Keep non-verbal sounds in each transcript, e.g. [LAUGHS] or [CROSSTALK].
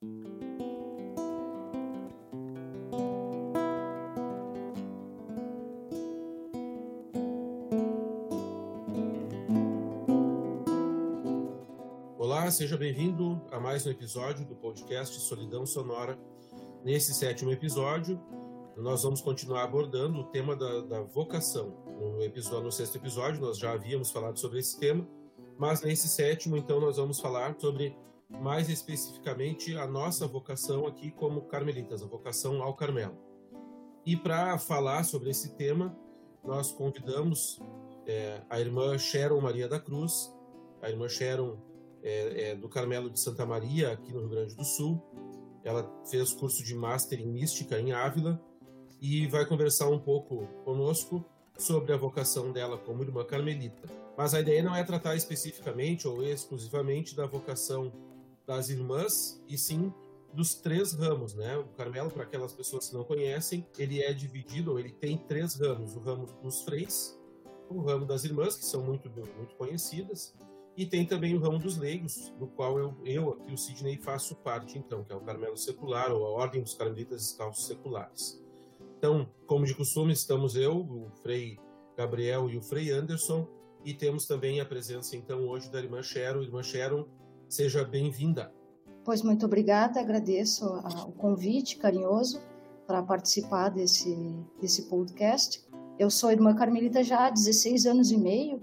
Olá, seja bem-vindo a mais um episódio do podcast Solidão Sonora. Nesse sétimo episódio, nós vamos continuar abordando o tema da, da vocação. No, episódio, no sexto episódio, nós já havíamos falado sobre esse tema, mas nesse sétimo, então, nós vamos falar sobre mais especificamente a nossa vocação aqui como carmelitas, a vocação ao Carmelo. E para falar sobre esse tema, nós convidamos é, a irmã Sharon Maria da Cruz, a irmã Sharon é, é, do Carmelo de Santa Maria, aqui no Rio Grande do Sul. Ela fez curso de Master em Mística em Ávila e vai conversar um pouco conosco sobre a vocação dela como irmã carmelita. Mas a ideia não é tratar especificamente ou exclusivamente da vocação das irmãs, e sim dos três ramos, né? O Carmelo, para aquelas pessoas que não conhecem, ele é dividido, ele tem três ramos: o ramo dos freis, o ramo das irmãs, que são muito, muito conhecidas, e tem também o ramo dos leigos, do qual eu, eu aqui, o Sidney, faço parte, então, que é o Carmelo Secular, ou a Ordem dos Carmelitas Descalços Seculares. Então, como de costume, estamos eu, o Frei Gabriel e o Frei Anderson, e temos também a presença, então, hoje da irmã Sharon. Irmã Sharon, seja bem-vinda. Pois muito obrigada, agradeço o convite carinhoso para participar desse, desse podcast. Eu sou irmã Carmelita já há 16 anos e meio,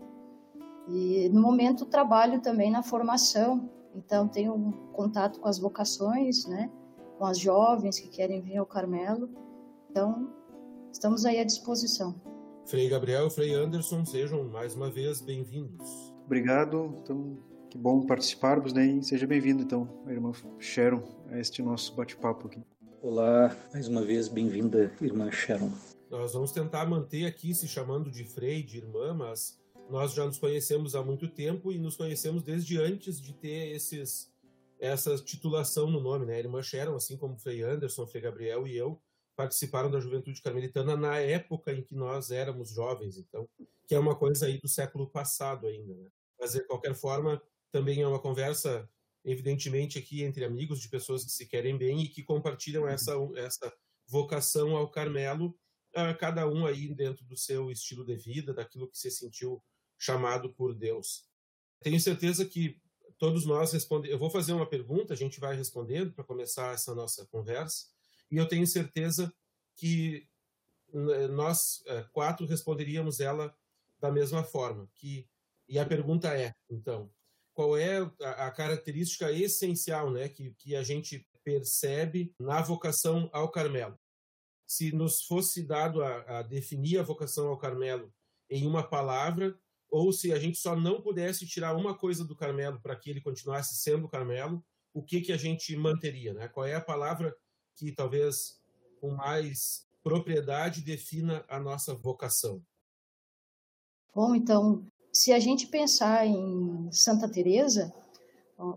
e no momento trabalho também na formação, então tenho contato com as vocações, né, com as jovens que querem vir ao Carmelo. Então, estamos aí à disposição. Frei Gabriel e Frei Anderson, sejam mais uma vez bem-vindos. Obrigado. Então, que bom participarmos, né? E seja bem-vindo, então, a irmã Sharon, a este nosso bate-papo aqui. Olá, mais uma vez, bem-vinda, irmã Sharon. Nós vamos tentar manter aqui se chamando de Frei, de irmã, mas nós já nos conhecemos há muito tempo e nos conhecemos desde antes de ter esses essa titulação no nome, né? Irmã Sharon, assim como Frei Anderson, Frei Gabriel e eu, participaram da Juventude Carmelitana na época em que nós éramos jovens, então, que é uma coisa aí do século passado ainda, né? Mas de qualquer forma, também é uma conversa evidentemente aqui entre amigos de pessoas que se querem bem e que compartilham uhum. essa essa vocação ao Carmelo, cada um aí dentro do seu estilo de vida, daquilo que se sentiu chamado por Deus. Tenho certeza que todos nós respondemos. Eu vou fazer uma pergunta, a gente vai respondendo para começar essa nossa conversa, e eu tenho certeza que nós é, quatro responderíamos ela da mesma forma. Que e a pergunta é, então, qual é a, a característica essencial, né, que, que a gente percebe na vocação ao Carmelo? Se nos fosse dado a, a definir a vocação ao Carmelo em uma palavra, ou se a gente só não pudesse tirar uma coisa do Carmelo para que ele continuasse sendo Carmelo, o que que a gente manteria, né? Qual é a palavra que talvez com mais propriedade defina a nossa vocação? Bom, então, se a gente pensar em Santa Teresa,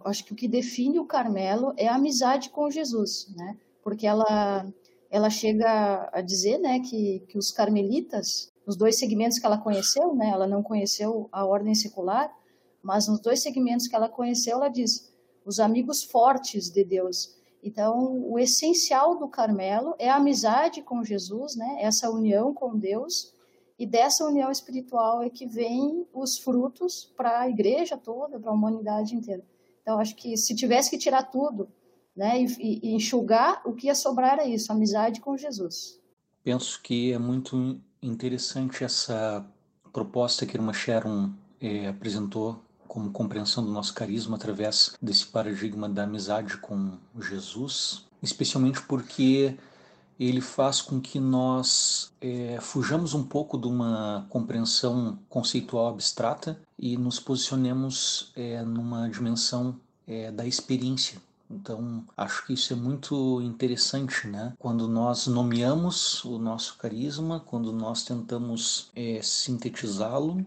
acho que o que define o Carmelo é a amizade com Jesus, né? Porque ela ela chega a dizer, né, que, que os carmelitas nos dois segmentos que ela conheceu, né? Ela não conheceu a ordem secular, mas nos dois segmentos que ela conheceu, ela diz: os amigos fortes de Deus. Então, o essencial do Carmelo é a amizade com Jesus, né? Essa união com Deus. E dessa união espiritual é que vem os frutos para a igreja toda, para a humanidade inteira. Então, acho que se tivesse que tirar tudo, né, e, e enxugar, o que ia sobrar era isso, amizade com Jesus. Penso que é muito interessante essa proposta que a irmã Sharon é, apresentou como compreensão do nosso carisma através desse paradigma da amizade com Jesus, especialmente porque ele faz com que nós é, fujamos um pouco de uma compreensão conceitual abstrata e nos posicionemos é, numa dimensão é, da experiência então, acho que isso é muito interessante, né? Quando nós nomeamos o nosso carisma, quando nós tentamos é, sintetizá-lo,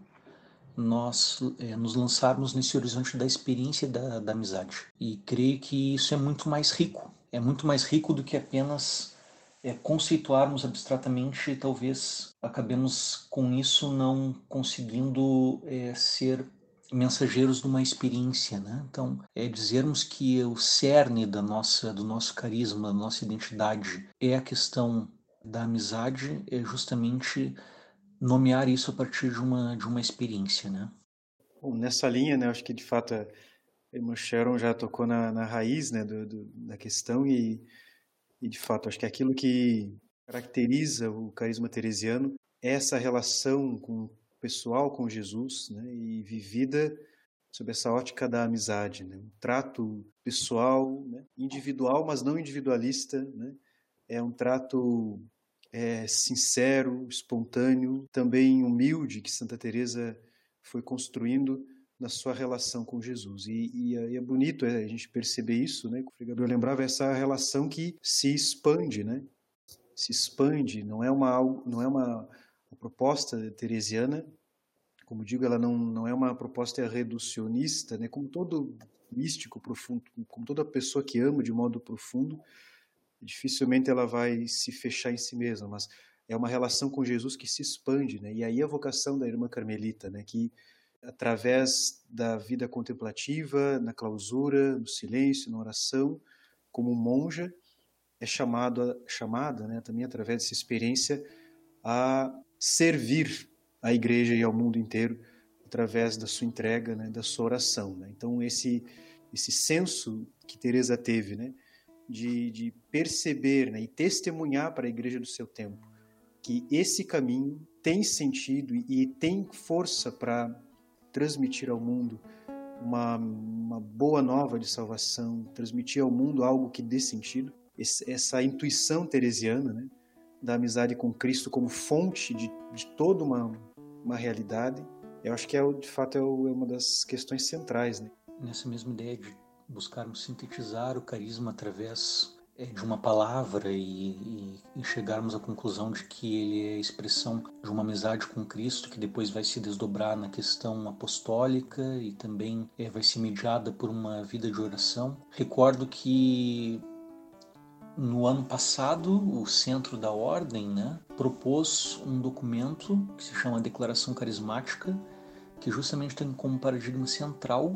nós é, nos lançarmos nesse horizonte da experiência da, da amizade. E creio que isso é muito mais rico. É muito mais rico do que apenas é, conceituarmos abstratamente, talvez acabemos com isso não conseguindo é, ser mensageiros de uma experiência, né? Então, é dizermos que o cerne da nossa, do nosso carisma, da nossa identidade é a questão da amizade, é justamente nomear isso a partir de uma de uma experiência, né? Bom, nessa linha, né, acho que de fato a irmã Sharon já tocou na, na raiz, né, do, do, da questão e, e de fato acho que aquilo que caracteriza o carisma teresiano é essa relação com pessoal com Jesus né, e vivida sob essa ótica da amizade, né? um trato pessoal, né? individual, mas não individualista, né? é um trato é, sincero, espontâneo, também humilde que Santa Teresa foi construindo na sua relação com Jesus. E, e, e é bonito é, a gente perceber isso, né? O pregador lembrava essa relação que se expande, né? Se expande, não é uma não é uma a proposta teresiana, como digo, ela não, não é uma proposta reducionista, né? como todo místico profundo, como toda pessoa que ama de modo profundo, dificilmente ela vai se fechar em si mesma, mas é uma relação com Jesus que se expande, né? E aí a vocação da irmã Carmelita, né? Que através da vida contemplativa, na clausura, no silêncio, na oração, como monja, é chamado, chamada, né? Também através dessa experiência a servir à igreja e ao mundo inteiro através da sua entrega, né, da sua oração. Né? Então esse esse senso que Teresa teve, né, de, de perceber né, e testemunhar para a igreja do seu tempo que esse caminho tem sentido e, e tem força para transmitir ao mundo uma, uma boa nova de salvação, transmitir ao mundo algo que dê sentido. Esse, essa intuição teresiana, né, da amizade com Cristo como fonte de, de toda uma, uma realidade, eu acho que é, de fato é, uma das questões centrais. Né? Nessa mesma ideia de buscarmos sintetizar o carisma através é, de uma palavra e, e, chegarmos à conclusão de que ele é expressão de uma amizade com Cristo que depois vai se desdobrar na questão apostólica e também é, vai ser mediada por uma vida de oração. Recordo que no ano passado, o Centro da Ordem né, propôs um documento que se chama Declaração Carismática, que justamente tem como paradigma central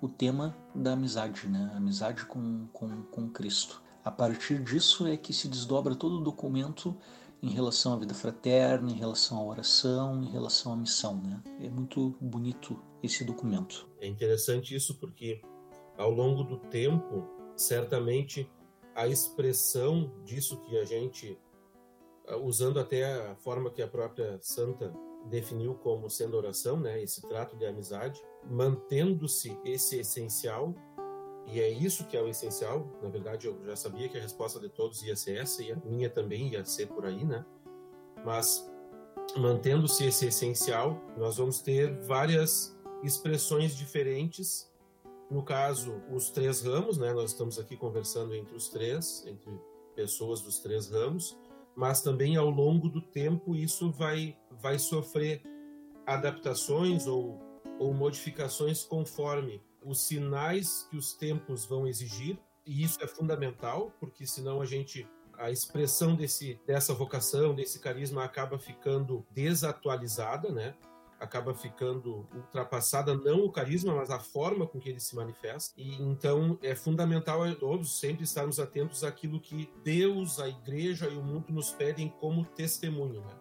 o tema da amizade, né? amizade com, com, com Cristo. A partir disso é que se desdobra todo o documento em relação à vida fraterna, em relação à oração, em relação à missão. Né? É muito bonito esse documento. É interessante isso porque, ao longo do tempo, certamente a expressão disso que a gente, ah, usando até a forma que a própria santa definiu como sendo oração, né, esse trato de amizade, mantendo-se esse essencial, e é isso que é o essencial, na verdade eu já sabia que a resposta de todos ia ser essa, e a minha também ia ser por aí, né, mas mantendo-se esse essencial, nós vamos ter várias expressões diferentes. No caso, os três ramos, né? Nós estamos aqui conversando entre os três, entre pessoas dos três ramos, mas também ao longo do tempo isso vai vai sofrer adaptações ou ou modificações conforme os sinais que os tempos vão exigir, e isso é fundamental, porque senão a gente a expressão desse dessa vocação, desse carisma acaba ficando desatualizada, né? acaba ficando ultrapassada não o carisma, mas a forma com que ele se manifesta. E então é fundamental todos sempre estarmos atentos àquilo que Deus, a igreja e o mundo nos pedem como testemunho, né?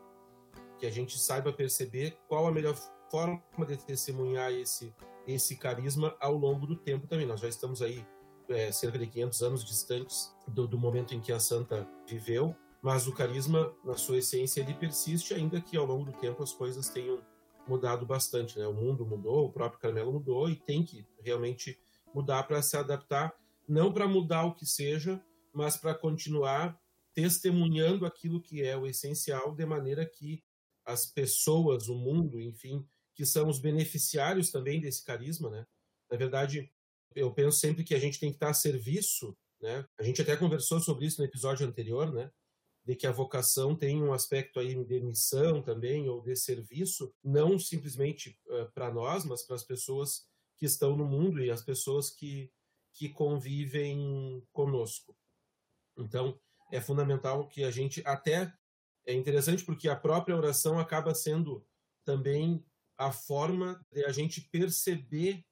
Que a gente saiba perceber qual a melhor forma de testemunhar esse esse carisma ao longo do tempo também. Nós já estamos aí é, cerca de 500 anos distantes do, do momento em que a santa viveu, mas o carisma, na sua essência, ele persiste, ainda que ao longo do tempo as coisas tenham mudado bastante, né? O mundo mudou, o próprio Carmelo mudou e tem que realmente mudar para se adaptar, não para mudar o que seja, mas para continuar testemunhando aquilo que é o essencial, de maneira que as pessoas, o mundo, enfim, que são os beneficiários também desse carisma, né? Na verdade, eu penso sempre que a gente tem que estar a serviço, né? A gente até conversou sobre isso no episódio anterior, né? de que a vocação tem um aspecto aí de missão também ou de serviço, não simplesmente uh, eh, para nós, mas para as pessoas que estão no mundo e as pessoas que que convivem conosco. Então, é fundamental que a gente até é interessante porque a própria oração acaba sendo também a forma de a gente perceber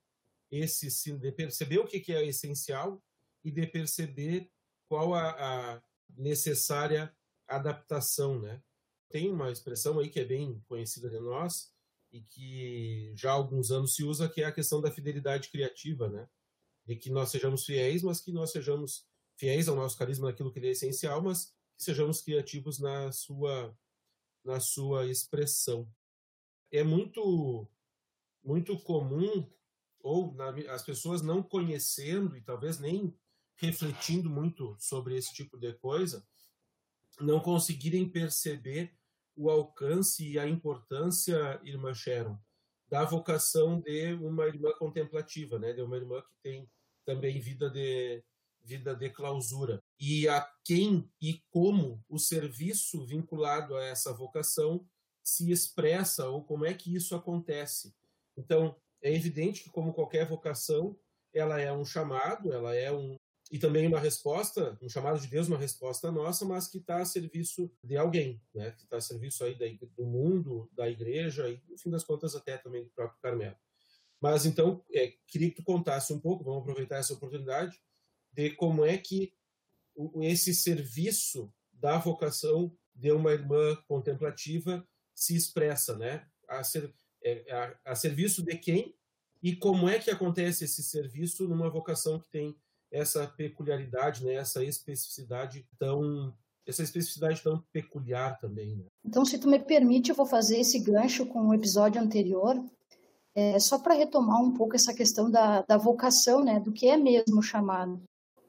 esse de perceber o que é essencial e de perceber qual a, a necessária adaptação, né? Tem uma expressão aí que é bem conhecida de nós e que já há alguns anos se usa, que é a questão da fidelidade criativa, né? De que nós sejamos fiéis, mas que nós sejamos fiéis ao nosso carisma naquilo que é essencial, mas que sejamos criativos na sua na sua expressão. É muito muito comum ou na, as pessoas não conhecendo e talvez nem refletindo muito sobre esse tipo de coisa, não conseguirem perceber o alcance e a importância, irmã Sharon, da vocação de uma irmã contemplativa, né? De uma irmã que tem também vida de vida de clausura. E a quem e como o serviço vinculado a essa vocação se expressa ou como é que isso acontece. Então, é evidente que como qualquer vocação, ela é um chamado, ela é um, e também uma resposta, um chamado de Deus, uma resposta nossa, mas que está a serviço de alguém, né? que está a serviço aí do mundo, da igreja e, no fim das contas, até também do próprio Carmelo. Mas então, é, queria que tu contasse um pouco, vamos aproveitar essa oportunidade, de como é que esse serviço da vocação de uma irmã contemplativa se expressa, né? A, ser, é, a, a serviço de quem e como é que acontece esse serviço numa vocação que tem essa peculiaridade, né, essa especificidade tão essa especificidade tão peculiar também. Né? Então, se tu me permite, eu vou fazer esse gancho com o episódio anterior, é, só para retomar um pouco essa questão da, da vocação, né, do que é mesmo chamado.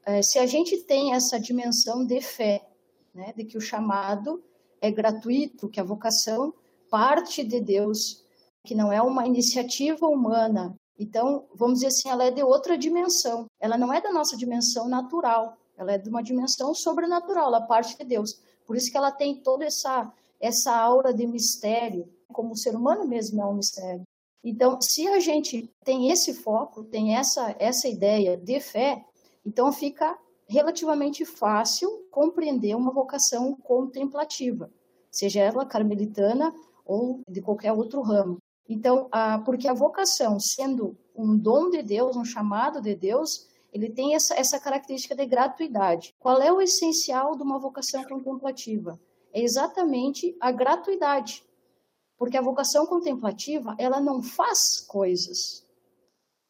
É, se a gente tem essa dimensão de fé, né, de que o chamado é gratuito, que a vocação parte de Deus, que não é uma iniciativa humana, então, vamos dizer assim, ela é de outra dimensão. Ela não é da nossa dimensão natural, ela é de uma dimensão sobrenatural, ela parte de Deus. Por isso que ela tem toda essa essa aura de mistério, como o ser humano mesmo é um mistério. Então, se a gente tem esse foco, tem essa essa ideia de fé, então fica relativamente fácil compreender uma vocação contemplativa, seja ela carmelitana ou de qualquer outro ramo. Então, a, porque a vocação, sendo um dom de Deus, um chamado de Deus, ele tem essa, essa característica de gratuidade. Qual é o essencial de uma vocação contemplativa? É exatamente a gratuidade. Porque a vocação contemplativa, ela não faz coisas.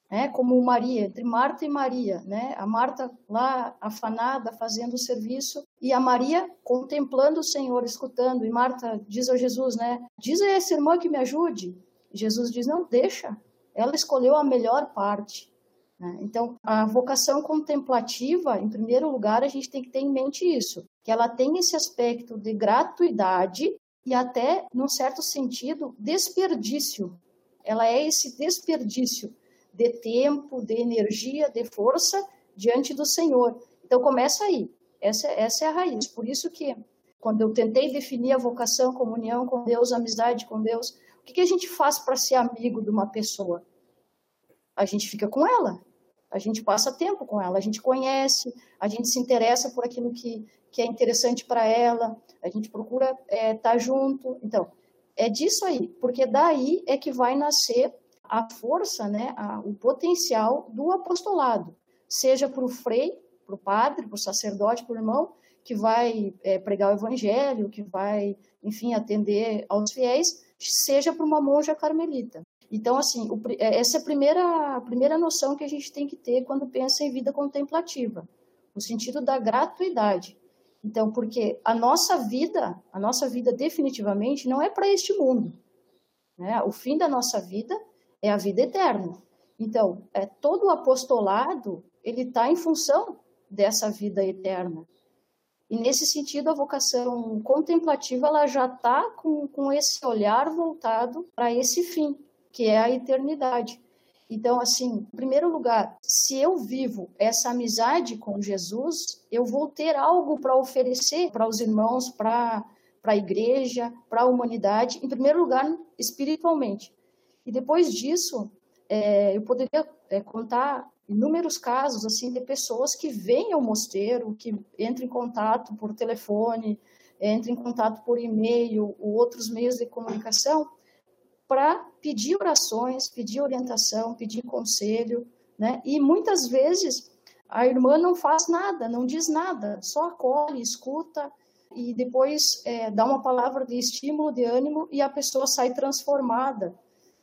Né? Como Maria, entre Marta e Maria, né? A Marta lá afanada fazendo o serviço e a Maria contemplando o Senhor, escutando. E Marta diz a Jesus, né? Diz a essa irmã que me ajude. Jesus diz: não, deixa, ela escolheu a melhor parte. Né? Então, a vocação contemplativa, em primeiro lugar, a gente tem que ter em mente isso, que ela tem esse aspecto de gratuidade e até, num certo sentido, desperdício. Ela é esse desperdício de tempo, de energia, de força diante do Senhor. Então, começa aí. Essa, essa é a raiz. Por isso que, quando eu tentei definir a vocação, comunhão com Deus, amizade com Deus, que, que a gente faz para ser amigo de uma pessoa? A gente fica com ela, a gente passa tempo com ela, a gente conhece, a gente se interessa por aquilo que, que é interessante para ela, a gente procura estar é, tá junto. Então, é disso aí, porque daí é que vai nascer a força, né, a, o potencial do apostolado, seja para o frei, para o padre, para o sacerdote, para o irmão, que vai é, pregar o evangelho, que vai, enfim, atender aos fiéis, seja para uma monja carmelita. Então, assim, o, é, essa é a primeira, a primeira noção que a gente tem que ter quando pensa em vida contemplativa, no sentido da gratuidade. Então, porque a nossa vida, a nossa vida definitivamente não é para este mundo. Né? O fim da nossa vida é a vida eterna. Então, é, todo o apostolado ele está em função dessa vida eterna. E nesse sentido, a vocação contemplativa ela já está com, com esse olhar voltado para esse fim, que é a eternidade. Então, assim, em primeiro lugar, se eu vivo essa amizade com Jesus, eu vou ter algo para oferecer para os irmãos, para a igreja, para a humanidade, em primeiro lugar, espiritualmente. E depois disso, é, eu poderia é, contar inúmeros casos assim de pessoas que vêm ao mosteiro, que entram em contato por telefone, entram em contato por e-mail ou outros meios de comunicação, para pedir orações, pedir orientação, pedir conselho, né? E muitas vezes a irmã não faz nada, não diz nada, só acolhe, escuta e depois é, dá uma palavra de estímulo, de ânimo e a pessoa sai transformada,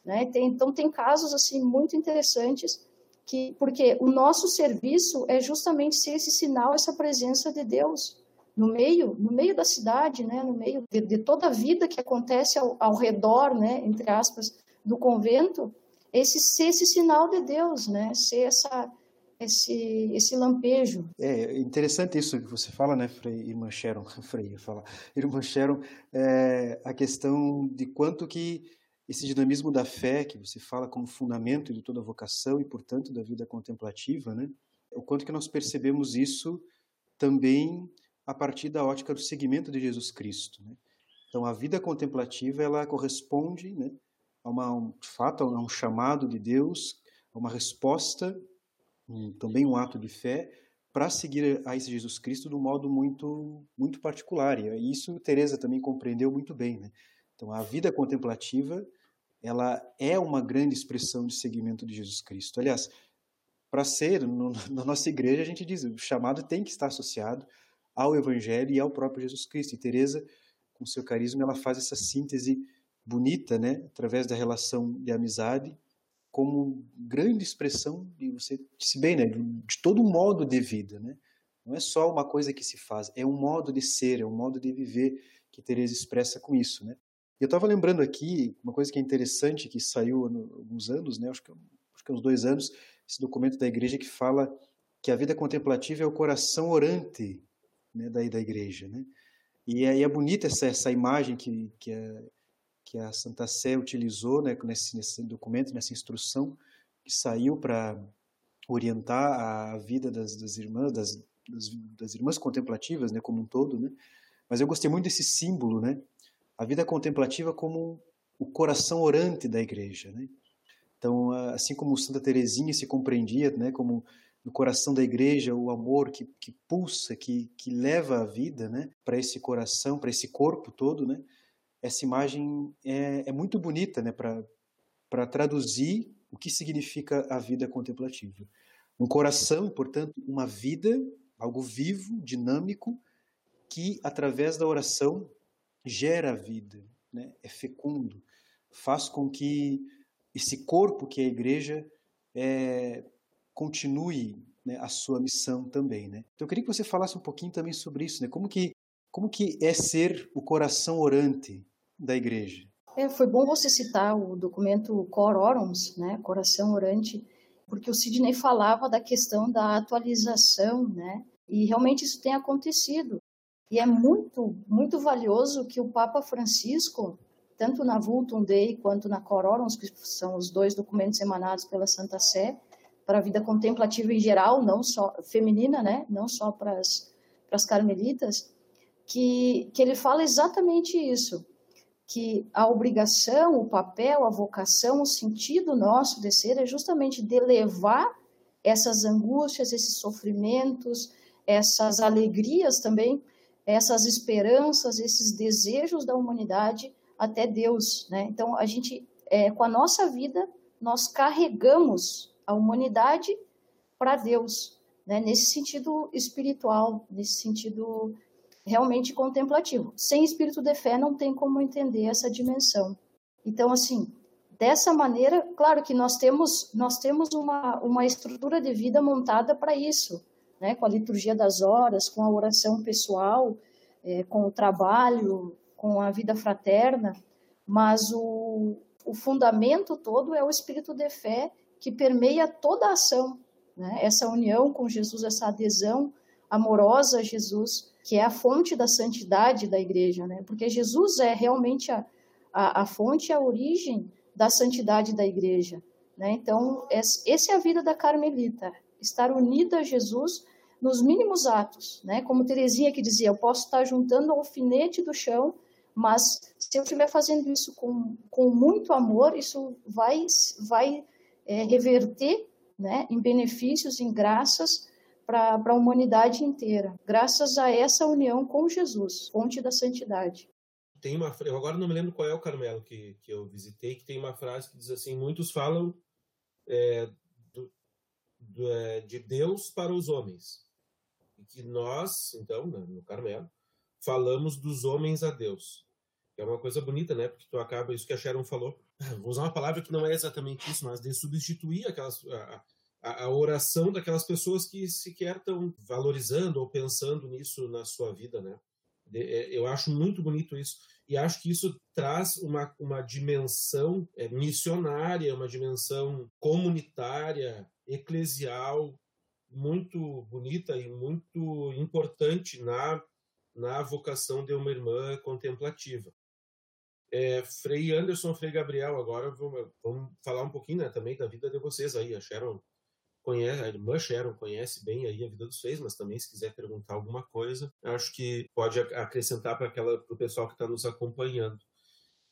né? Tem, então tem casos assim muito interessantes que porque o nosso serviço é justamente ser esse sinal, essa presença de Deus no meio, no meio da cidade, né, no meio de, de toda a vida que acontece ao, ao, redor, né, entre aspas, do convento, esse ser esse sinal de Deus, né, ser essa esse esse lampejo. É interessante isso que você fala, né, Frei, irmã Sharon, [LAUGHS] Frei, fala, irmã Sharon, é, a questão de quanto que esse dinamismo da fé que você fala como fundamento de toda vocação e, portanto, da vida contemplativa, né? O quanto que nós percebemos isso também a partir da ótica do seguimento de Jesus Cristo. Né? Então, a vida contemplativa ela corresponde, né, a uma, um, de fato, a um chamado de Deus, a uma resposta, um, também um ato de fé para seguir a esse Jesus Cristo de um modo muito muito particular. E isso Teresa também compreendeu muito bem. Né? Então, a vida contemplativa ela é uma grande expressão de seguimento de Jesus Cristo. Aliás, para ser, no, na nossa igreja, a gente diz, o chamado tem que estar associado ao Evangelho e ao próprio Jesus Cristo. E Teresa, com seu carisma, ela faz essa síntese bonita, né, através da relação de amizade, como grande expressão de você disse bem, né, de todo um modo de vida, né? Não é só uma coisa que se faz, é um modo de ser, é um modo de viver que Teresa expressa com isso, né? Eu estava lembrando aqui uma coisa que é interessante que saiu há alguns anos, né? Acho que acho que uns dois anos, esse documento da igreja que fala que a vida contemplativa é o coração orante né, da, da igreja. Né? E é, é bonita essa, essa imagem que, que, a, que a Santa Sé utilizou né, nesse, nesse documento, nessa instrução que saiu para orientar a vida das, das irmãs, das, das, das, irmãs contemplativas, né, como um todo, né? Mas eu gostei muito desse símbolo, né? A vida contemplativa como o coração orante da igreja, né? Então, assim como Santa Teresinha se compreendia, né, como no coração da igreja o amor que, que pulsa, que, que leva a vida né, para esse coração, para esse corpo todo, né, essa imagem é, é muito bonita né, para traduzir o que significa a vida contemplativa. Um coração, portanto, uma vida, algo vivo, dinâmico, que através da oração gera vida, né, é fecundo, faz com que esse corpo que é a igreja é, continue né, a sua missão também, né? Então eu queria que você falasse um pouquinho também sobre isso, né? Como que como que é ser o coração orante da igreja? É, foi bom você citar o documento Cor Orums, né, Coração Orante, porque o Sidney falava da questão da atualização, né? E realmente isso tem acontecido. E é muito, muito valioso que o Papa Francisco, tanto na Vultum Dei quanto na Cor Orums, que são os dois documentos emanados pela Santa Sé, para a vida contemplativa em geral, não só feminina, né? Não só para as carmelitas, que que ele fala exatamente isso, que a obrigação, o papel, a vocação, o sentido nosso de ser é justamente de levar essas angústias, esses sofrimentos, essas alegrias também, essas esperanças, esses desejos da humanidade até Deus, né? Então a gente, é, com a nossa vida, nós carregamos a humanidade para Deus, né? nesse sentido espiritual, nesse sentido realmente contemplativo. Sem espírito de fé não tem como entender essa dimensão. Então, assim, dessa maneira, claro que nós temos nós temos uma, uma estrutura de vida montada para isso, né? com a liturgia das horas, com a oração pessoal, é, com o trabalho, com a vida fraterna, mas o, o fundamento todo é o espírito de fé que permeia toda a ação, né? essa união com Jesus, essa adesão amorosa a Jesus, que é a fonte da santidade da igreja, né? porque Jesus é realmente a, a, a fonte, a origem da santidade da igreja. Né? Então, essa é a vida da Carmelita, estar unida a Jesus nos mínimos atos, né? Como Terezinha que dizia, eu posso estar juntando o alfinete do chão, mas se eu estiver fazendo isso com, com muito amor, isso vai, vai é, reverter né, em benefícios, em graças para a humanidade inteira, graças a essa união com Jesus, fonte da santidade. tem uma, eu agora não me lembro qual é o Carmelo que, que eu visitei, que tem uma frase que diz assim: muitos falam é, de Deus para os homens, e que nós, então, né, no Carmelo, falamos dos homens a Deus. É uma coisa bonita, né? Porque tu acaba, isso que a Sharon falou, [CLEARS THROAT] vou usar uma palavra que não é exatamente isso, mas de substituir aquelas, a, a, a oração daquelas pessoas que sequer estão valorizando ou pensando nisso na sua vida, né? É, eu acho muito bonito isso e acho que isso traz uma, uma dimensão é, missionária, uma dimensão comunitária, eclesial muito bonita e muito importante na, na vocação de uma irmã contemplativa. É, Frei Anderson, Frei Gabriel, agora vamos, vamos falar um pouquinho né, também da vida de vocês aí. A Sharon conhece, a irmã Sharon conhece bem aí a vida dos Freis, mas também se quiser perguntar alguma coisa, acho que pode acrescentar para o pessoal que está nos acompanhando.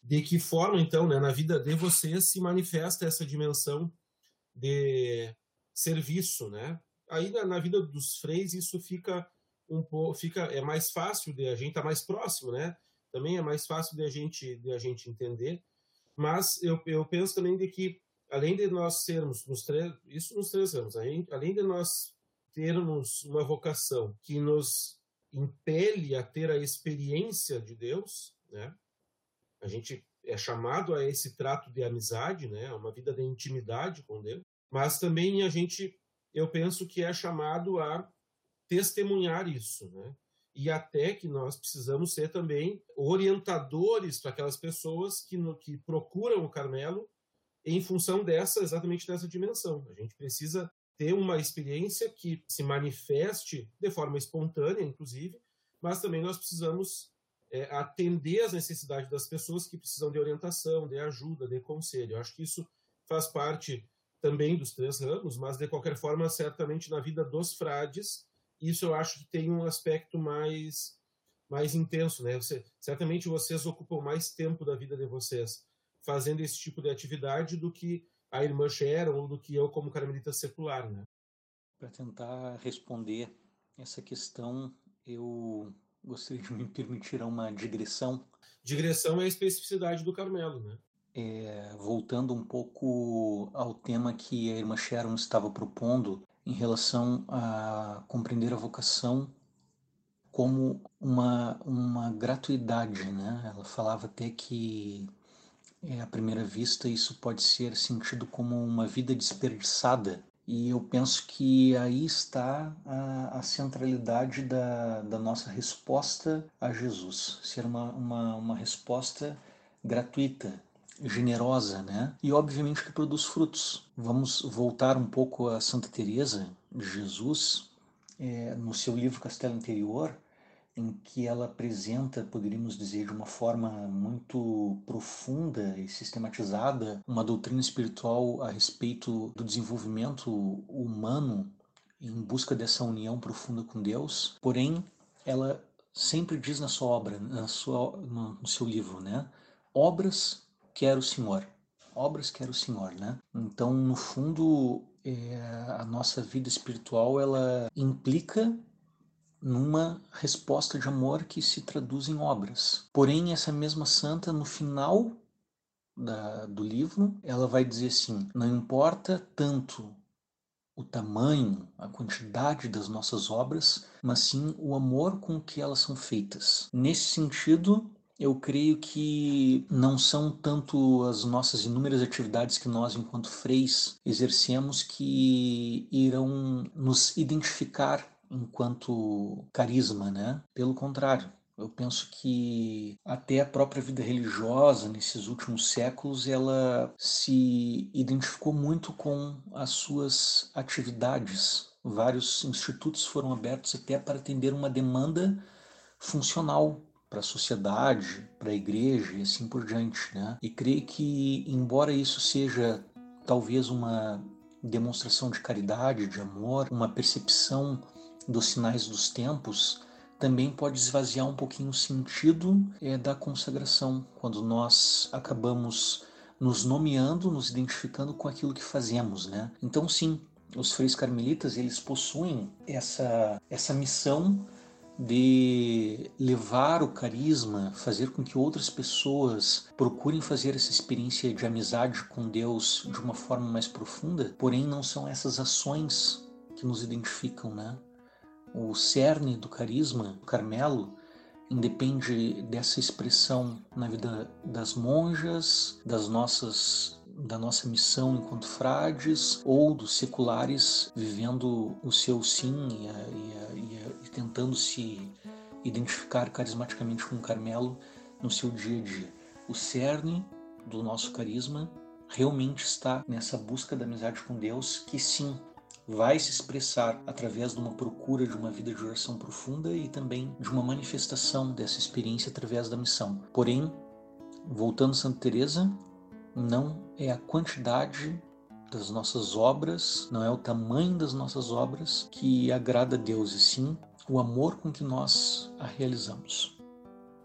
De que forma, então, né, na vida de vocês se manifesta essa dimensão de serviço, né? Aí na, na vida dos freis isso fica um pouco, fica é mais fácil de a gente tá mais próximo, né? também é mais fácil de a gente, de a gente entender. Mas eu, eu penso também de que, além de nós sermos, nos três, isso nos três anos, além de nós termos uma vocação que nos impele a ter a experiência de Deus, né? A gente é chamado a esse trato de amizade, né? Uma vida de intimidade com Deus. Mas também a gente, eu penso que é chamado a testemunhar isso, né? e até que nós precisamos ser também orientadores para aquelas pessoas que, no, que procuram o Carmelo em função dessa exatamente dessa dimensão. A gente precisa ter uma experiência que se manifeste de forma espontânea, inclusive, mas também nós precisamos é, atender às necessidades das pessoas que precisam de orientação, de ajuda, de conselho. Eu acho que isso faz parte também dos três ramos, mas de qualquer forma, certamente na vida dos frades isso eu acho que tem um aspecto mais mais intenso, né? Você, certamente vocês ocupam mais tempo da vida de vocês fazendo esse tipo de atividade do que a irmã Sharon ou do que eu como carmelita secular, né? Para tentar responder essa questão, eu gostaria de me permitir uma digressão. Digressão é a especificidade do Carmelo, né? É, voltando um pouco ao tema que a irmã Sharon estava propondo, em relação a compreender a vocação como uma, uma gratuidade, né? Ela falava até que é, à primeira vista isso pode ser sentido como uma vida desperdiçada e eu penso que aí está a, a centralidade da, da nossa resposta a Jesus, ser uma, uma, uma resposta gratuita, generosa, né? E obviamente que produz frutos. Vamos voltar um pouco a Santa Teresa Jesus, é, no seu livro Castelo Interior, em que ela apresenta, poderíamos dizer, de uma forma muito profunda e sistematizada, uma doutrina espiritual a respeito do desenvolvimento humano em busca dessa união profunda com Deus. Porém, ela sempre diz na sua obra, na sua, no seu livro, né? Obras quer o Senhor. Obras quer o Senhor, né? Então, no fundo, é, a nossa vida espiritual ela implica numa resposta de amor que se traduz em obras. Porém, essa mesma santa, no final da, do livro, ela vai dizer assim: não importa tanto o tamanho, a quantidade das nossas obras, mas sim o amor com que elas são feitas. Nesse sentido, eu creio que não são tanto as nossas inúmeras atividades que nós, enquanto freis, exercemos que irão nos identificar enquanto carisma, né? Pelo contrário, eu penso que até a própria vida religiosa nesses últimos séculos ela se identificou muito com as suas atividades. Vários institutos foram abertos até para atender uma demanda funcional para a sociedade, para a igreja e assim por diante, né? E creio que, embora isso seja talvez uma demonstração de caridade, de amor, uma percepção dos sinais dos tempos, também pode esvaziar um pouquinho o sentido é, da consagração, quando nós acabamos nos nomeando, nos identificando com aquilo que fazemos, né? Então, sim, os freios carmelitas eles possuem essa essa missão de levar o carisma, fazer com que outras pessoas procurem fazer essa experiência de amizade com Deus de uma forma mais profunda, porém não são essas ações que nos identificam, né? O cerne do carisma, o Carmelo, independe dessa expressão na vida das monjas, das nossas da nossa missão enquanto frades ou dos seculares vivendo o seu sim e, a, e, a, e, a, e tentando se identificar carismaticamente com o Carmelo no seu dia a dia. O cerne do nosso carisma realmente está nessa busca da amizade com Deus, que sim vai se expressar através de uma procura de uma vida de oração profunda e também de uma manifestação dessa experiência através da missão. Porém, voltando a Santa Teresa, não é a quantidade das nossas obras, não é o tamanho das nossas obras que agrada a Deus, e sim o amor com que nós a realizamos.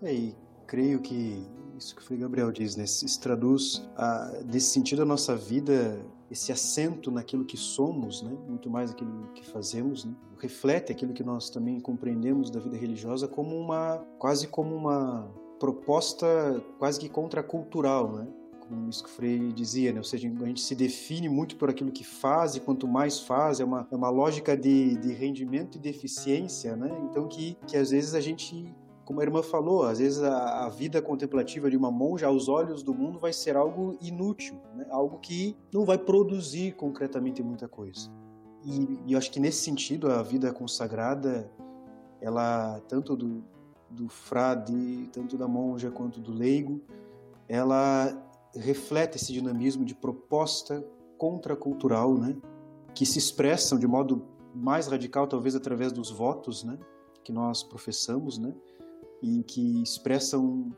É, e creio que isso que o Frei Gabriel diz, né? Isso traduz, a, desse sentido, a nossa vida, esse assento naquilo que somos, né? Muito mais aquilo que fazemos, né? Reflete aquilo que nós também compreendemos da vida religiosa como uma, quase como uma proposta quase que contracultural, né? Como o Frei dizia, né? ou seja, a gente se define muito por aquilo que faz e quanto mais faz, é uma, é uma lógica de, de rendimento e de eficiência, né? então que, que às vezes a gente, como a irmã falou, às vezes a, a vida contemplativa de uma monja aos olhos do mundo vai ser algo inútil, né? algo que não vai produzir concretamente muita coisa. E, e eu acho que nesse sentido a vida consagrada, ela tanto do, do frade, tanto da monja quanto do leigo, ela reflete esse dinamismo de proposta contracultural, né, que se expressam de modo mais radical, talvez através dos votos, né, que nós professamos, né, e que expressam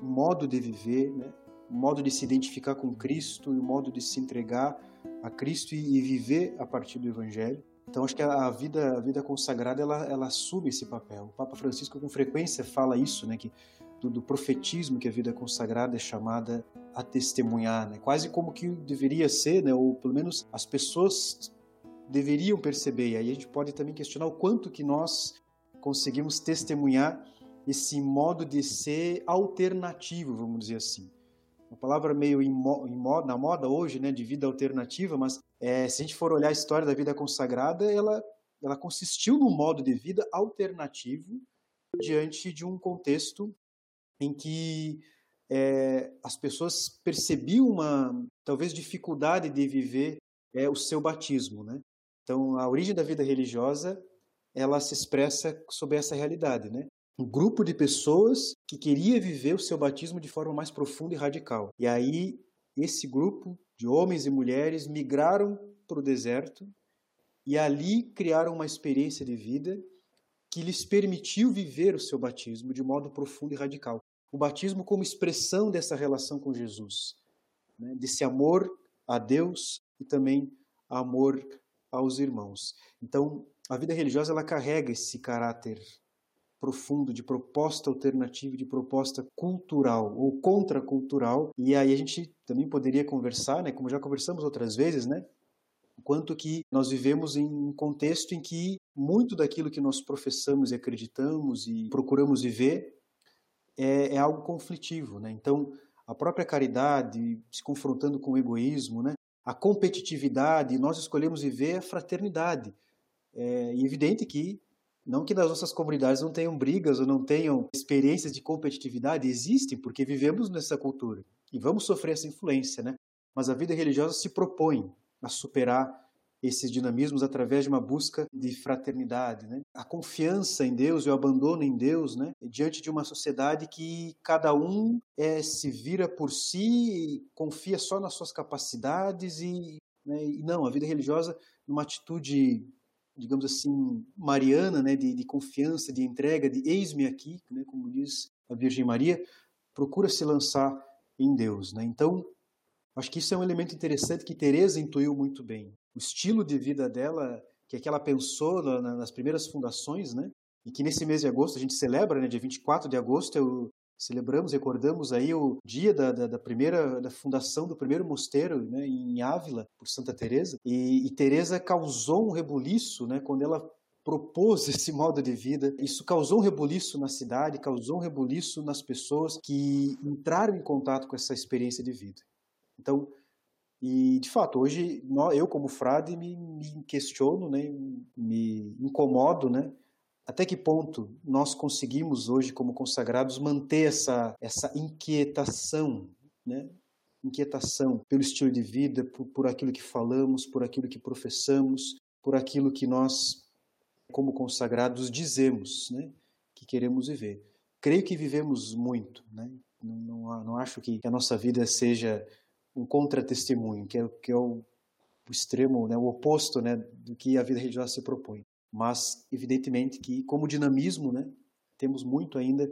um modo de viver, né, um modo de se identificar com Cristo e um modo de se entregar a Cristo e, viver a partir do Evangelho. Então acho que a vida, a vida consagrada ela, ela assume esse papel. O Papa Francisco com frequência fala isso, né, que do, do, profetismo que a vida consagrada é chamada a testemunhar, né? quase como que deveria ser, né? ou pelo menos as pessoas deveriam perceber. E aí a gente pode também questionar o quanto que nós conseguimos testemunhar esse modo de ser alternativo, vamos dizer assim. Uma palavra meio moda, na moda hoje, né, de vida alternativa, mas é, se a gente for olhar a história da vida consagrada, ela, ela consistiu num modo de vida alternativo diante de um contexto em que é, as pessoas percebiam uma, talvez, dificuldade de viver é, o seu batismo, né? Então, a origem da vida religiosa, ela se expressa sob essa realidade, né? Um grupo de pessoas que queria viver o seu batismo de forma mais profunda e radical. E aí, esse grupo de homens e mulheres migraram para o deserto e ali criaram uma experiência de vida que lhes permitiu viver o seu batismo de modo profundo e radical o batismo como expressão dessa relação com Jesus, né? desse amor a Deus e também amor aos irmãos. Então, a vida religiosa ela carrega esse caráter profundo de proposta alternativa, de proposta cultural ou contracultural. E aí a gente também poderia conversar, né, como já conversamos outras vezes, né, quanto que nós vivemos em um contexto em que muito daquilo que nós professamos e acreditamos e procuramos viver é, é algo conflitivo. Né? Então, a própria caridade se confrontando com o egoísmo, né? a competitividade, nós escolhemos viver a fraternidade. É evidente que, não que nas nossas comunidades não tenham brigas ou não tenham experiências de competitividade, existem, porque vivemos nessa cultura e vamos sofrer essa influência, né? Mas a vida religiosa se propõe a superar esses dinamismos através de uma busca de fraternidade, né? A confiança em Deus e o abandono em Deus, né? Diante de uma sociedade que cada um é, se vira por si, confia só nas suas capacidades e, né? e não, a vida religiosa numa atitude digamos assim, mariana, né, de, de confiança, de entrega, de eis-me aqui, né, como diz a Virgem Maria, procura se lançar em Deus, né? Então, acho que isso é um elemento interessante que Teresa intuiu muito bem o estilo de vida dela, que é que ela pensou na, nas primeiras fundações, né? E que nesse mês de agosto a gente celebra, né? Dia 24 de agosto celebramos, recordamos aí o dia da, da, da, primeira da fundação do primeiro mosteiro, né? Em Ávila por Santa Teresa. E, e Teresa causou um rebuliço, né? Quando ela propôs [LAUGHS] esse modo de vida, isso causou um rebuliço na cidade, causou um rebuliço nas pessoas que entraram em contato com essa experiência de vida. Então, e de fato, hoje eu como frade me, me questiono, né, me incomodo, né, até que ponto nós conseguimos hoje como consagrados manter essa essa inquietação, né, inquietação pelo estilo de vida, por, por aquilo que falamos, por aquilo que professamos, por aquilo que nós como consagrados dizemos, né, que queremos viver. Creio que vivemos muito, né? Não, não, não acho que a nossa vida seja um contra-testemunho, que é, que é o, extremo, né, o oposto né, do que a vida religiosa se propõe. Mas, evidentemente, que como dinamismo, né, temos muito ainda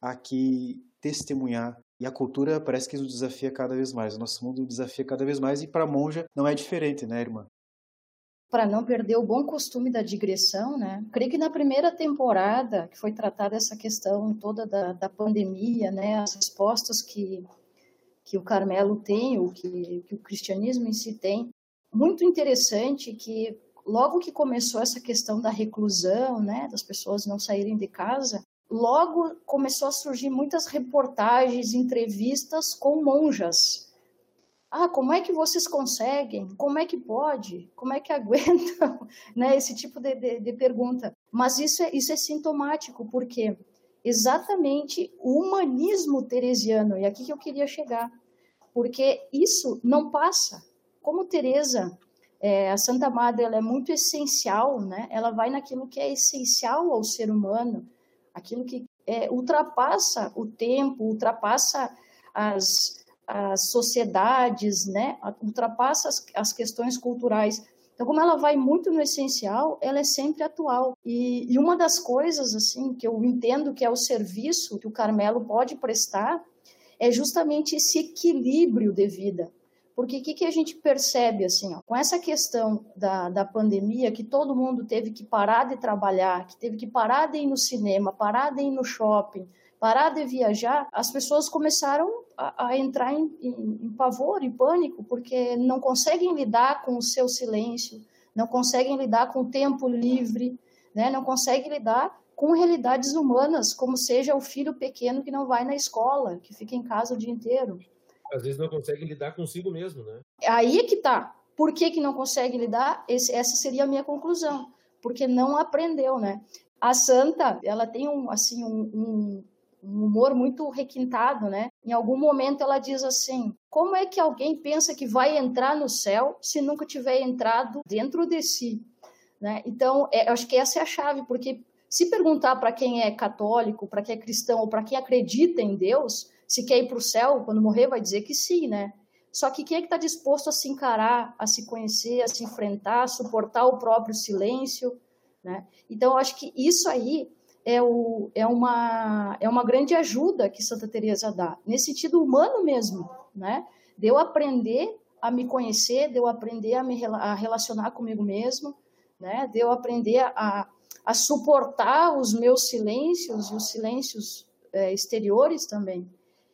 a que testemunhar. E a cultura parece que nos desafia cada vez mais. O nosso mundo desafia cada vez mais. E para a monja não é diferente, né, irmã? Para não perder o bom costume da digressão, né? Creio que na primeira temporada, que foi tratada essa questão toda da, da pandemia, né, as respostas que que o Carmelo tem, o que, que o cristianismo em si tem. Muito interessante que logo que começou essa questão da reclusão, né, das pessoas não saírem de casa, logo começou a surgir muitas reportagens, entrevistas com monjas. Ah, como é que vocês conseguem? Como é que pode? Como é que [LAUGHS] aguentam? né, esse tipo de, de, de pergunta. Mas isso é, isso é sintomático, porque exatamente o humanismo teresiano, e aqui que eu queria chegar, porque isso não passa. Como Teresa, é, a Santa Madre, ela é muito essencial, né? Ela vai naquilo que é essencial ao ser humano, aquilo que é, ultrapassa o tempo, ultrapassa as, as sociedades, né? Ultrapassa as, as questões culturais. Então, como ela vai muito no essencial, ela é sempre atual. E, e, uma das coisas, assim, que eu entendo que é o serviço que o Carmelo pode prestar é justamente esse equilíbrio de vida. Porque o que, que, a gente percebe, assim, ó, com essa questão da, da pandemia, que todo mundo teve que parar de trabalhar, que teve que parar de ir no cinema, parar de ir no shopping, parar de viajar, as pessoas começaram a, a entrar em, em, em pavor e pânico, porque não conseguem lidar com o seu silêncio, não conseguem lidar com o tempo livre, né? não conseguem lidar com realidades humanas, como seja o filho pequeno que não vai na escola, que fica em casa o dia inteiro. Às vezes não consegue lidar consigo mesmo, né? Aí é que tá. Por que, que não consegue lidar? Esse, essa seria a minha conclusão. Porque não aprendeu, né? A santa, ela tem um, assim, um, um, um humor muito requintado, né? Em algum momento ela diz assim: como é que alguém pensa que vai entrar no céu se nunca tiver entrado dentro de si? Né? Então, é, acho que essa é a chave, porque se perguntar para quem é católico, para quem é cristão ou para quem acredita em Deus, se quer ir para o céu quando morrer, vai dizer que sim, né? Só que quem é que está disposto a se encarar, a se conhecer, a se enfrentar, a suportar o próprio silêncio, né? Então, acho que isso aí é, o, é, uma, é uma grande ajuda que Santa Teresa dá, nesse sentido humano mesmo, né? De eu aprender a me conhecer, de eu aprender a me a relacionar comigo mesmo, né? De eu aprender a, a suportar os meus silêncios e os silêncios é, exteriores também.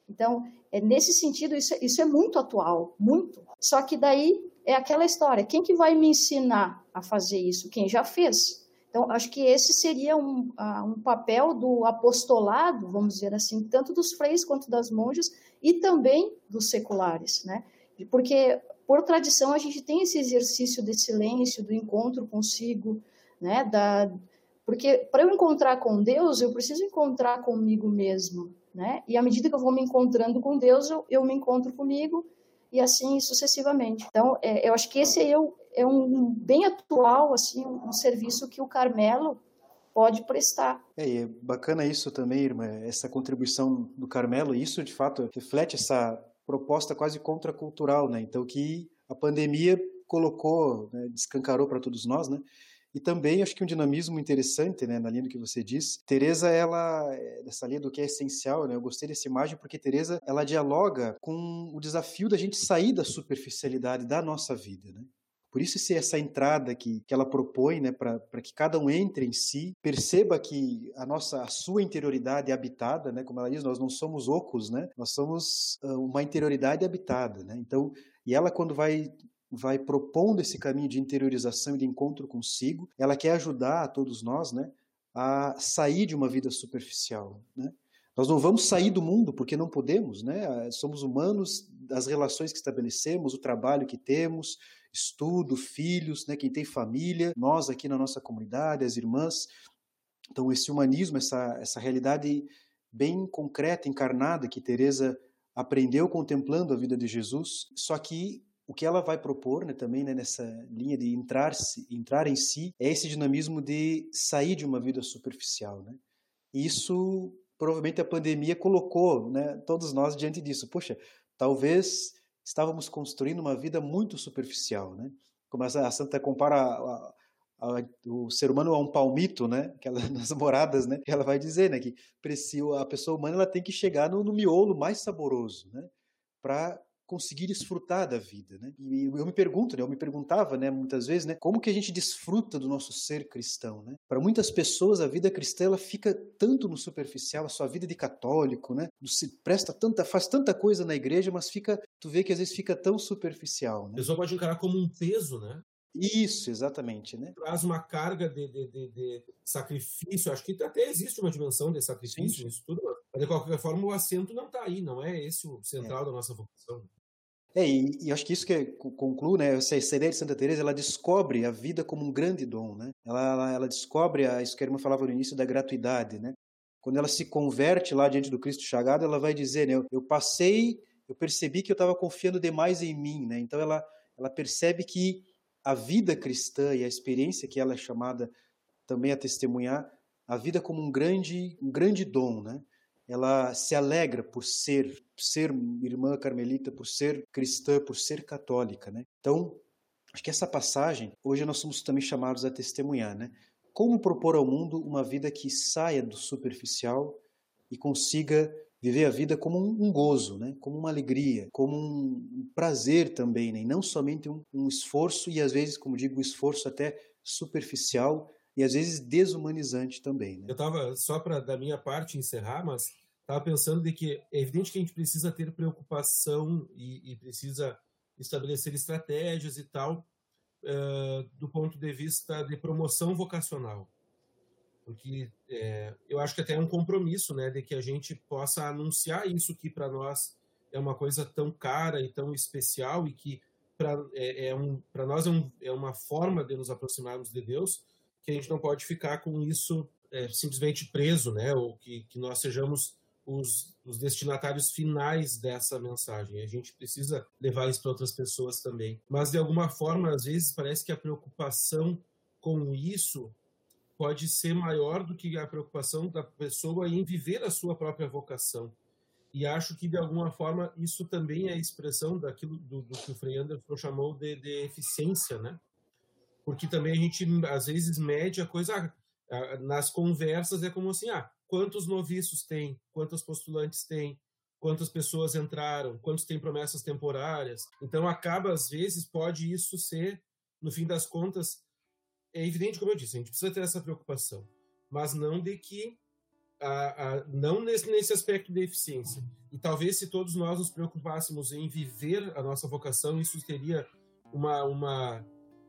Então, é, nesse sentido, isso, isso é muito atual, muito. Só que daí é aquela história, quem que vai me ensinar a fazer isso? Quem já fez. Então, acho que esse seria um, uh, um papel do apostolado, vamos dizer assim, tanto dos freis quanto das monjas e também dos seculares, né? Porque, por tradição, a gente tem esse exercício de silêncio, do encontro consigo, né? Da, porque para eu encontrar com Deus, eu preciso encontrar comigo mesmo, né? E à medida que eu vou me encontrando com Deus, eu, eu me encontro comigo e assim sucessivamente. Então, é, eu acho que esse é, é um bem atual, assim, um, serviço que o Carmelo pode prestar. É, é bacana isso também, irmã, essa contribuição do Carmelo, isso de fato reflete essa proposta quase contracultural, né? Então, que a pandemia colocou, né, descancarou para todos nós, né? E também acho que um dinamismo interessante, né, na linha do que você disse. Teresa, ela dessa linha do que é essencial, né? Eu gostei dessa imagem porque Teresa, ela dialoga com o desafio da gente sair da superficialidade da nossa vida, né? Por isso essa entrada que, que ela propõe, né, para que cada um entre em si, perceba que a nossa, a sua interioridade é habitada, né, como ela diz, nós não somos ocos, né, nós somos uh, uma interioridade habitada, né. Então, e ela quando vai vai propondo esse caminho de interiorização e de encontro consigo. Ela quer ajudar a todos nós, né, a sair de uma vida superficial, né? Nós não vamos sair do mundo porque não podemos, né? Somos humanos, as relações que estabelecemos, o trabalho que temos, estudo, filhos, né? Quem tem família, nós aqui na nossa comunidade, as irmãs. Então esse humanismo, essa essa realidade bem concreta, encarnada que Teresa aprendeu contemplando a vida de Jesus. Só que o que ela vai propor, né, também né, nessa linha de entrar, entrar em si, é esse dinamismo de sair de uma vida superficial, né? E isso provavelmente a pandemia colocou né, todos nós diante disso. Poxa, talvez estávamos construindo uma vida muito superficial, né? Como a Santa compara a, a, o ser humano a um palmito, né? Que ela, [LAUGHS] nas moradas, né? Ela vai dizer, né? Que a pessoa humana ela tem que chegar no, no miolo mais saboroso, né? Para conseguir desfrutar da vida, né? E eu me pergunto, né? Eu me perguntava, né? Muitas vezes, né? Como que a gente desfruta do nosso ser cristão, né? Para muitas pessoas a vida cristã ela fica tanto no superficial, a sua vida de católico, né? Se presta tanta, faz tanta coisa na igreja, mas fica, tu vê que às vezes fica tão superficial, né? A pessoa pode encarar como um peso, né? Isso, exatamente, né? Traz uma carga de, de, de, de, sacrifício. Acho que até existe uma dimensão de sacrifício nisso tudo, mas de qualquer forma o assento não está aí, não é esse o central é. da nossa vocação. É, e, e, acho que isso que conclui, né? Essa ideia de Santa Teresa, ela descobre a vida como um grande dom, né? Ela, ela, ela descobre a, isso que a irmã falava no início da gratuidade, né? Quando ela se converte lá diante do Cristo chagado, ela vai dizer, né? Eu, eu passei, eu percebi que eu estava confiando demais em mim, né? Então ela, ela percebe que a vida cristã e a experiência que ela é chamada também a testemunhar, a vida como um grande, um grande dom, né? Ela se alegra por ser, ser irmã carmelita, por ser cristã, por ser católica, né? Então, acho que essa passagem, hoje nós somos também chamados a testemunhar, né? Como propor ao mundo uma vida que saia do superficial e consiga viver a vida como um, gozo, né? Como uma alegria, como um prazer também, né? E não somente um, um esforço e às vezes, como digo, um esforço até superficial e às vezes desumanizante também. Né? Eu estava, só para da minha parte encerrar, mas estava pensando de que é evidente que a gente precisa ter preocupação e, e precisa estabelecer estratégias e tal uh, do ponto de vista de promoção vocacional. Porque é, eu acho que até é um compromisso né, de que a gente possa anunciar isso que para nós é uma coisa tão cara e tão especial e que para é, é um, nós é, um, é uma forma de nos aproximarmos de Deus, que a gente não pode ficar com isso é, simplesmente preso, né? Ou que, que nós sejamos os, os, destinatários finais dessa mensagem. A gente precisa levar isso para outras pessoas também. Mas, de alguma forma, às vezes parece que a preocupação com isso pode ser maior do que a preocupação da pessoa em viver a sua própria vocação. E acho que, de alguma forma, isso também é expressão daquilo do, do que o Frei Anderson chamou de, de eficiência, né? Porque também a gente às vezes mede a coisa nas conversas é como assim, ah, quantos noviços tem, quantos postulantes tem, quantas pessoas entraram, quantos têm promessas temporárias. Então acaba às vezes pode isso ser, no fim das contas, é evidente como eu disse, a gente precisa ter essa preocupação, mas não de que a, a, não nesse, nesse aspecto de eficiência. E talvez se todos nós nos preocupássemos em viver a nossa vocação, isso teria uma, uma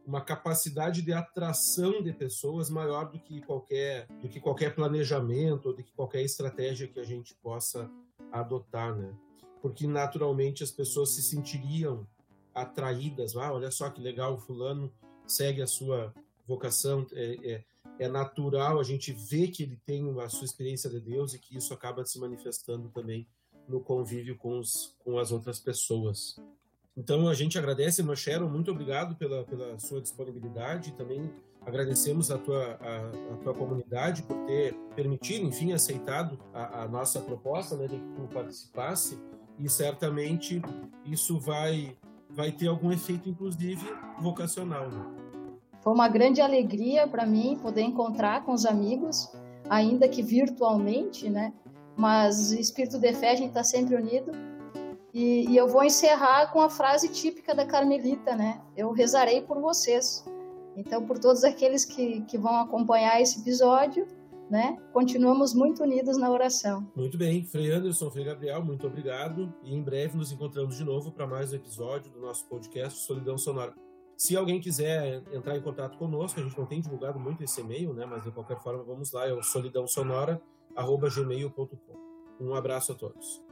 uma capacidade de atração de pessoas maior do que qualquer do que qualquer planejamento ou do que qualquer estratégia que a gente possa adotar, né? Porque naturalmente as pessoas se sentiriam atraídas, ah, olha só que legal, o fulano segue a sua vocação, é, é, é natural a gente ver que ele tem a sua experiência de Deus e que isso acaba se manifestando também no convívio com, os, com as outras pessoas. Então a gente agradece, irmã muito obrigado pela, pela sua disponibilidade. Também agradecemos a tua, a, a tua comunidade por ter permitido, enfim, aceitado a, a, nossa proposta, né, de que tu participasse. E certamente isso vai, vai ter algum efeito, inclusive, vocacional. Né? Foi uma grande alegria para mim poder encontrar com os amigos, ainda que virtualmente, né? Mas espírito de fé a gente está sempre unido e, e, eu vou encerrar com a frase típica da Carmelita, né? Eu rezarei por vocês. Então, por todos aqueles que, que vão acompanhar esse episódio, né? Continuamos muito unidos na oração. Muito bem, Frei Anderson, Frei Gabriel, muito obrigado. E em breve nos encontramos de novo para mais um episódio do nosso podcast Solidão Sonora. Se alguém quiser entrar em contato conosco, a gente não tem divulgado muito esse e-mail, né? Mas de qualquer forma, vamos lá, é o solidãosonora.gmail.com. Um abraço a todos.